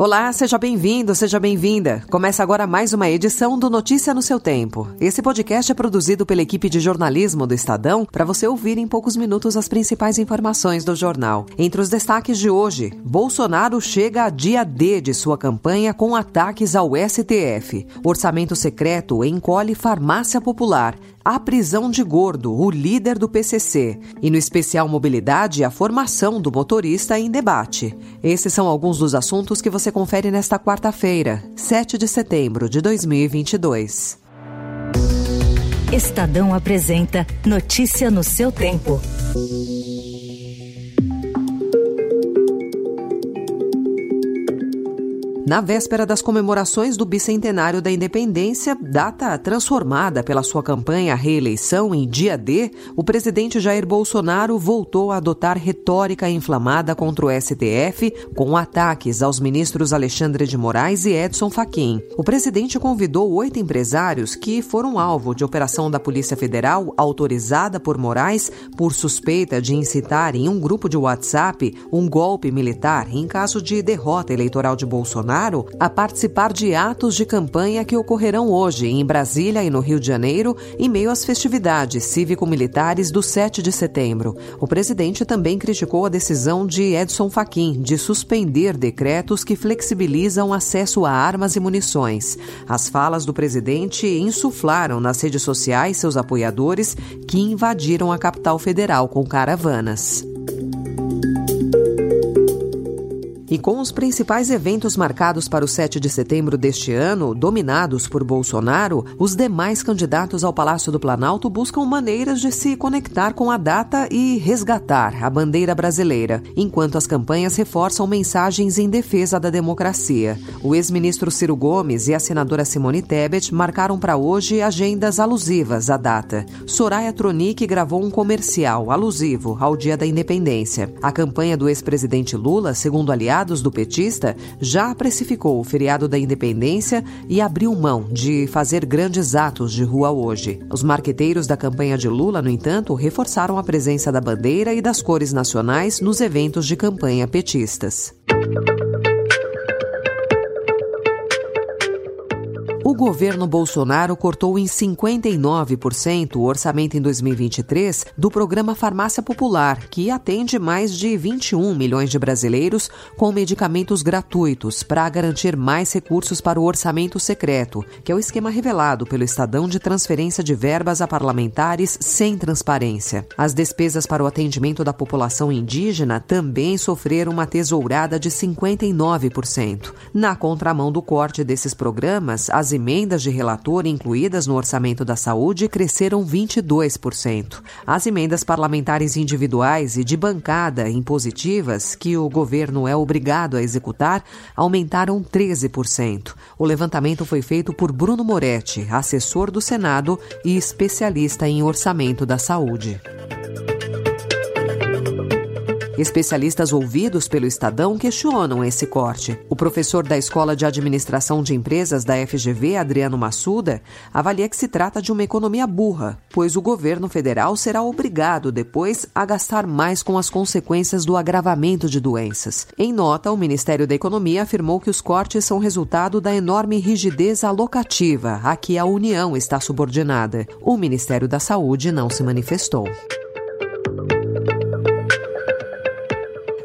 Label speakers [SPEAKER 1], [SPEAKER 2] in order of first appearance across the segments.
[SPEAKER 1] Olá, seja bem-vindo, seja bem-vinda. Começa agora mais uma edição do Notícia no seu Tempo. Esse podcast é produzido pela equipe de jornalismo do Estadão para você ouvir em poucos minutos as principais informações do jornal. Entre os destaques de hoje, Bolsonaro chega a dia D de sua campanha com ataques ao STF. Orçamento secreto encolhe farmácia popular a prisão de Gordo, o líder do PCC, e no especial Mobilidade, a formação do motorista em debate. Esses são alguns dos assuntos que você confere nesta quarta-feira, 7 de setembro de 2022.
[SPEAKER 2] Estadão apresenta Notícia no seu tempo.
[SPEAKER 1] Na véspera das comemorações do bicentenário da independência, data transformada pela sua campanha à reeleição em dia D, o presidente Jair Bolsonaro voltou a adotar retórica inflamada contra o STF, com ataques aos ministros Alexandre de Moraes e Edson Fachin. O presidente convidou oito empresários que foram alvo de operação da Polícia Federal autorizada por Moraes por suspeita de incitar em um grupo de WhatsApp um golpe militar em caso de derrota eleitoral de Bolsonaro Bolsonaro a participar de atos de campanha que ocorrerão hoje em Brasília e no Rio de Janeiro, em meio às festividades cívico-militares do 7 de setembro. O presidente também criticou a decisão de Edson Fachin de suspender decretos que flexibilizam acesso a armas e munições. As falas do presidente insuflaram nas redes sociais seus apoiadores que invadiram a capital federal com caravanas. E com os principais eventos marcados para o 7 de setembro deste ano, dominados por Bolsonaro, os demais candidatos ao Palácio do Planalto buscam maneiras de se conectar com a data e resgatar a bandeira brasileira, enquanto as campanhas reforçam mensagens em defesa da democracia. O ex-ministro Ciro Gomes e a senadora Simone Tebet marcaram para hoje agendas alusivas à data. Soraya Tronic gravou um comercial alusivo ao Dia da Independência. A campanha do ex-presidente Lula, segundo aliados, aliados do petista, já precificou o feriado da independência e abriu mão de fazer grandes atos de rua hoje. Os marqueteiros da campanha de Lula, no entanto, reforçaram a presença da bandeira e das cores nacionais nos eventos de campanha petistas. Governo Bolsonaro cortou em 59% o orçamento em 2023 do programa Farmácia Popular, que atende mais de 21 milhões de brasileiros com medicamentos gratuitos para garantir mais recursos para o orçamento secreto, que é o esquema revelado pelo Estadão de transferência de verbas a parlamentares sem transparência. As despesas para o atendimento da população indígena também sofreram uma tesourada de 59%. Na contramão do corte desses programas, as de relator incluídas no orçamento da saúde cresceram 22%. As emendas parlamentares individuais e de bancada impositivas, que o governo é obrigado a executar, aumentaram 13%. O levantamento foi feito por Bruno Moretti, assessor do Senado e especialista em orçamento da saúde. Especialistas ouvidos pelo Estadão questionam esse corte. O professor da Escola de Administração de Empresas da FGV, Adriano Massuda, avalia que se trata de uma economia burra, pois o governo federal será obrigado depois a gastar mais com as consequências do agravamento de doenças. Em nota, o Ministério da Economia afirmou que os cortes são resultado da enorme rigidez alocativa a que a União está subordinada. O Ministério da Saúde não se manifestou.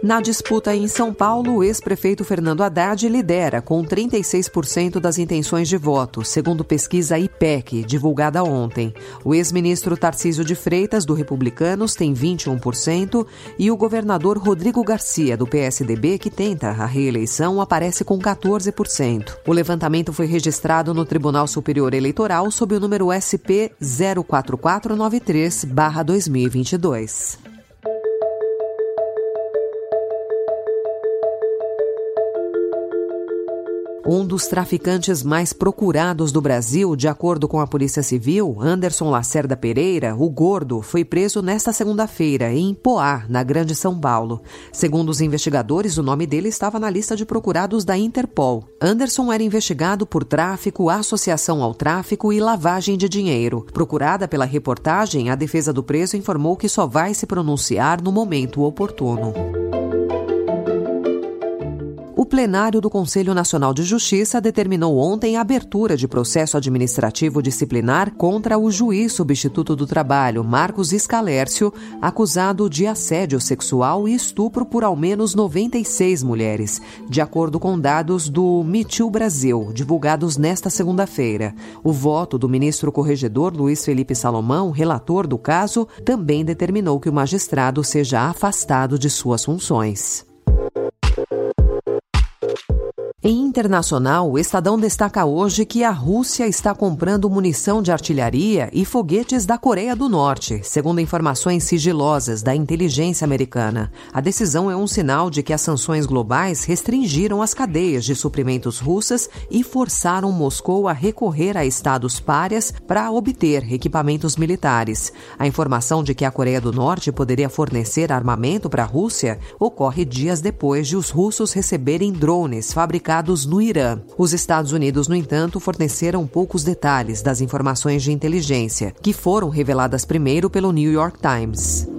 [SPEAKER 1] Na disputa em São Paulo, o ex-prefeito Fernando Haddad lidera com 36% das intenções de voto, segundo pesquisa IPEC, divulgada ontem. O ex-ministro Tarcísio de Freitas, do Republicanos, tem 21% e o governador Rodrigo Garcia, do PSDB, que tenta a reeleição, aparece com 14%. O levantamento foi registrado no Tribunal Superior Eleitoral sob o número SP 04493-2022. Um dos traficantes mais procurados do Brasil, de acordo com a Polícia Civil, Anderson Lacerda Pereira, o Gordo, foi preso nesta segunda-feira em Poá, na Grande São Paulo. Segundo os investigadores, o nome dele estava na lista de procurados da Interpol. Anderson era investigado por tráfico, associação ao tráfico e lavagem de dinheiro. Procurada pela reportagem, a defesa do preso informou que só vai se pronunciar no momento oportuno. Plenário do Conselho Nacional de Justiça determinou ontem a abertura de processo administrativo disciplinar contra o juiz substituto do trabalho, Marcos Escalércio, acusado de assédio sexual e estupro por ao menos 96 mulheres, de acordo com dados do Mitil Brasil, divulgados nesta segunda-feira. O voto do ministro corregedor Luiz Felipe Salomão, relator do caso, também determinou que o magistrado seja afastado de suas funções. Em internacional, o Estadão destaca hoje que a Rússia está comprando munição de artilharia e foguetes da Coreia do Norte, segundo informações sigilosas da inteligência americana. A decisão é um sinal de que as sanções globais restringiram as cadeias de suprimentos russas e forçaram Moscou a recorrer a estados párias para obter equipamentos militares. A informação de que a Coreia do Norte poderia fornecer armamento para a Rússia ocorre dias depois de os russos receberem drones fabricados no Irã. Os Estados Unidos, no entanto, forneceram poucos detalhes das informações de inteligência, que foram reveladas primeiro pelo New York Times.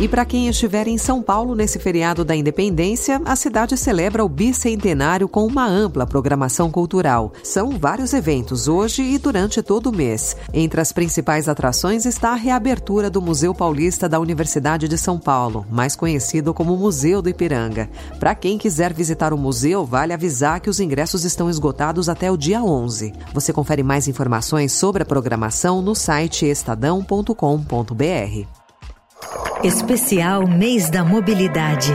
[SPEAKER 1] E para quem estiver em São Paulo nesse feriado da Independência, a cidade celebra o bicentenário com uma ampla programação cultural. São vários eventos hoje e durante todo o mês. Entre as principais atrações está a reabertura do Museu Paulista da Universidade de São Paulo, mais conhecido como Museu do Ipiranga. Para quem quiser visitar o museu, vale avisar que os ingressos estão esgotados até o dia 11. Você confere mais informações sobre a programação no site estadão.com.br.
[SPEAKER 3] Especial Mês da Mobilidade.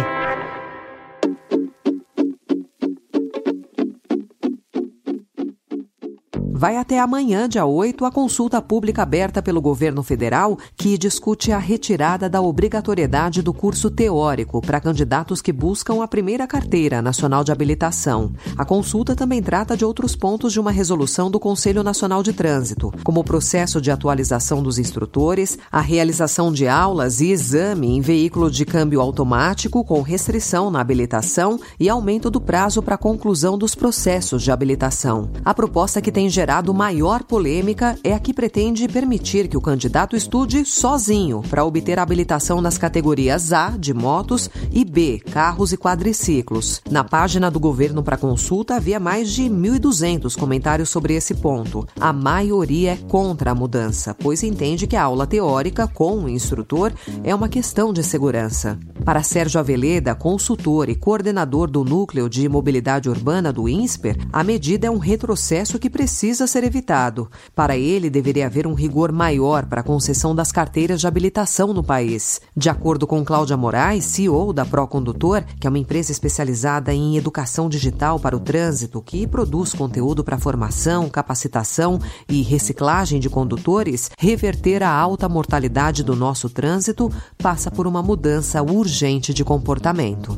[SPEAKER 1] Vai até amanhã, dia 8, a consulta pública aberta pelo governo federal que discute a retirada da obrigatoriedade do curso teórico para candidatos que buscam a primeira carteira nacional de habilitação. A consulta também trata de outros pontos de uma resolução do Conselho Nacional de Trânsito, como o processo de atualização dos instrutores, a realização de aulas e exame em veículo de câmbio automático com restrição na habilitação e aumento do prazo para conclusão dos processos de habilitação. A proposta que tem gerado gerado maior polêmica é a que pretende permitir que o candidato estude sozinho para obter habilitação nas categorias A, de motos, e B, carros e quadriciclos. Na página do governo para consulta havia mais de 1.200 comentários sobre esse ponto. A maioria é contra a mudança, pois entende que a aula teórica com o instrutor é uma questão de segurança. Para Sérgio Aveleda, consultor e coordenador do Núcleo de Mobilidade Urbana do INSPER, a medida é um retrocesso que precisa precisa ser evitado. Para ele, deveria haver um rigor maior para a concessão das carteiras de habilitação no país. De acordo com Cláudia Moraes, CEO da Procondutor, que é uma empresa especializada em educação digital para o trânsito, que produz conteúdo para formação, capacitação e reciclagem de condutores, reverter a alta mortalidade do nosso trânsito passa por uma mudança urgente de comportamento.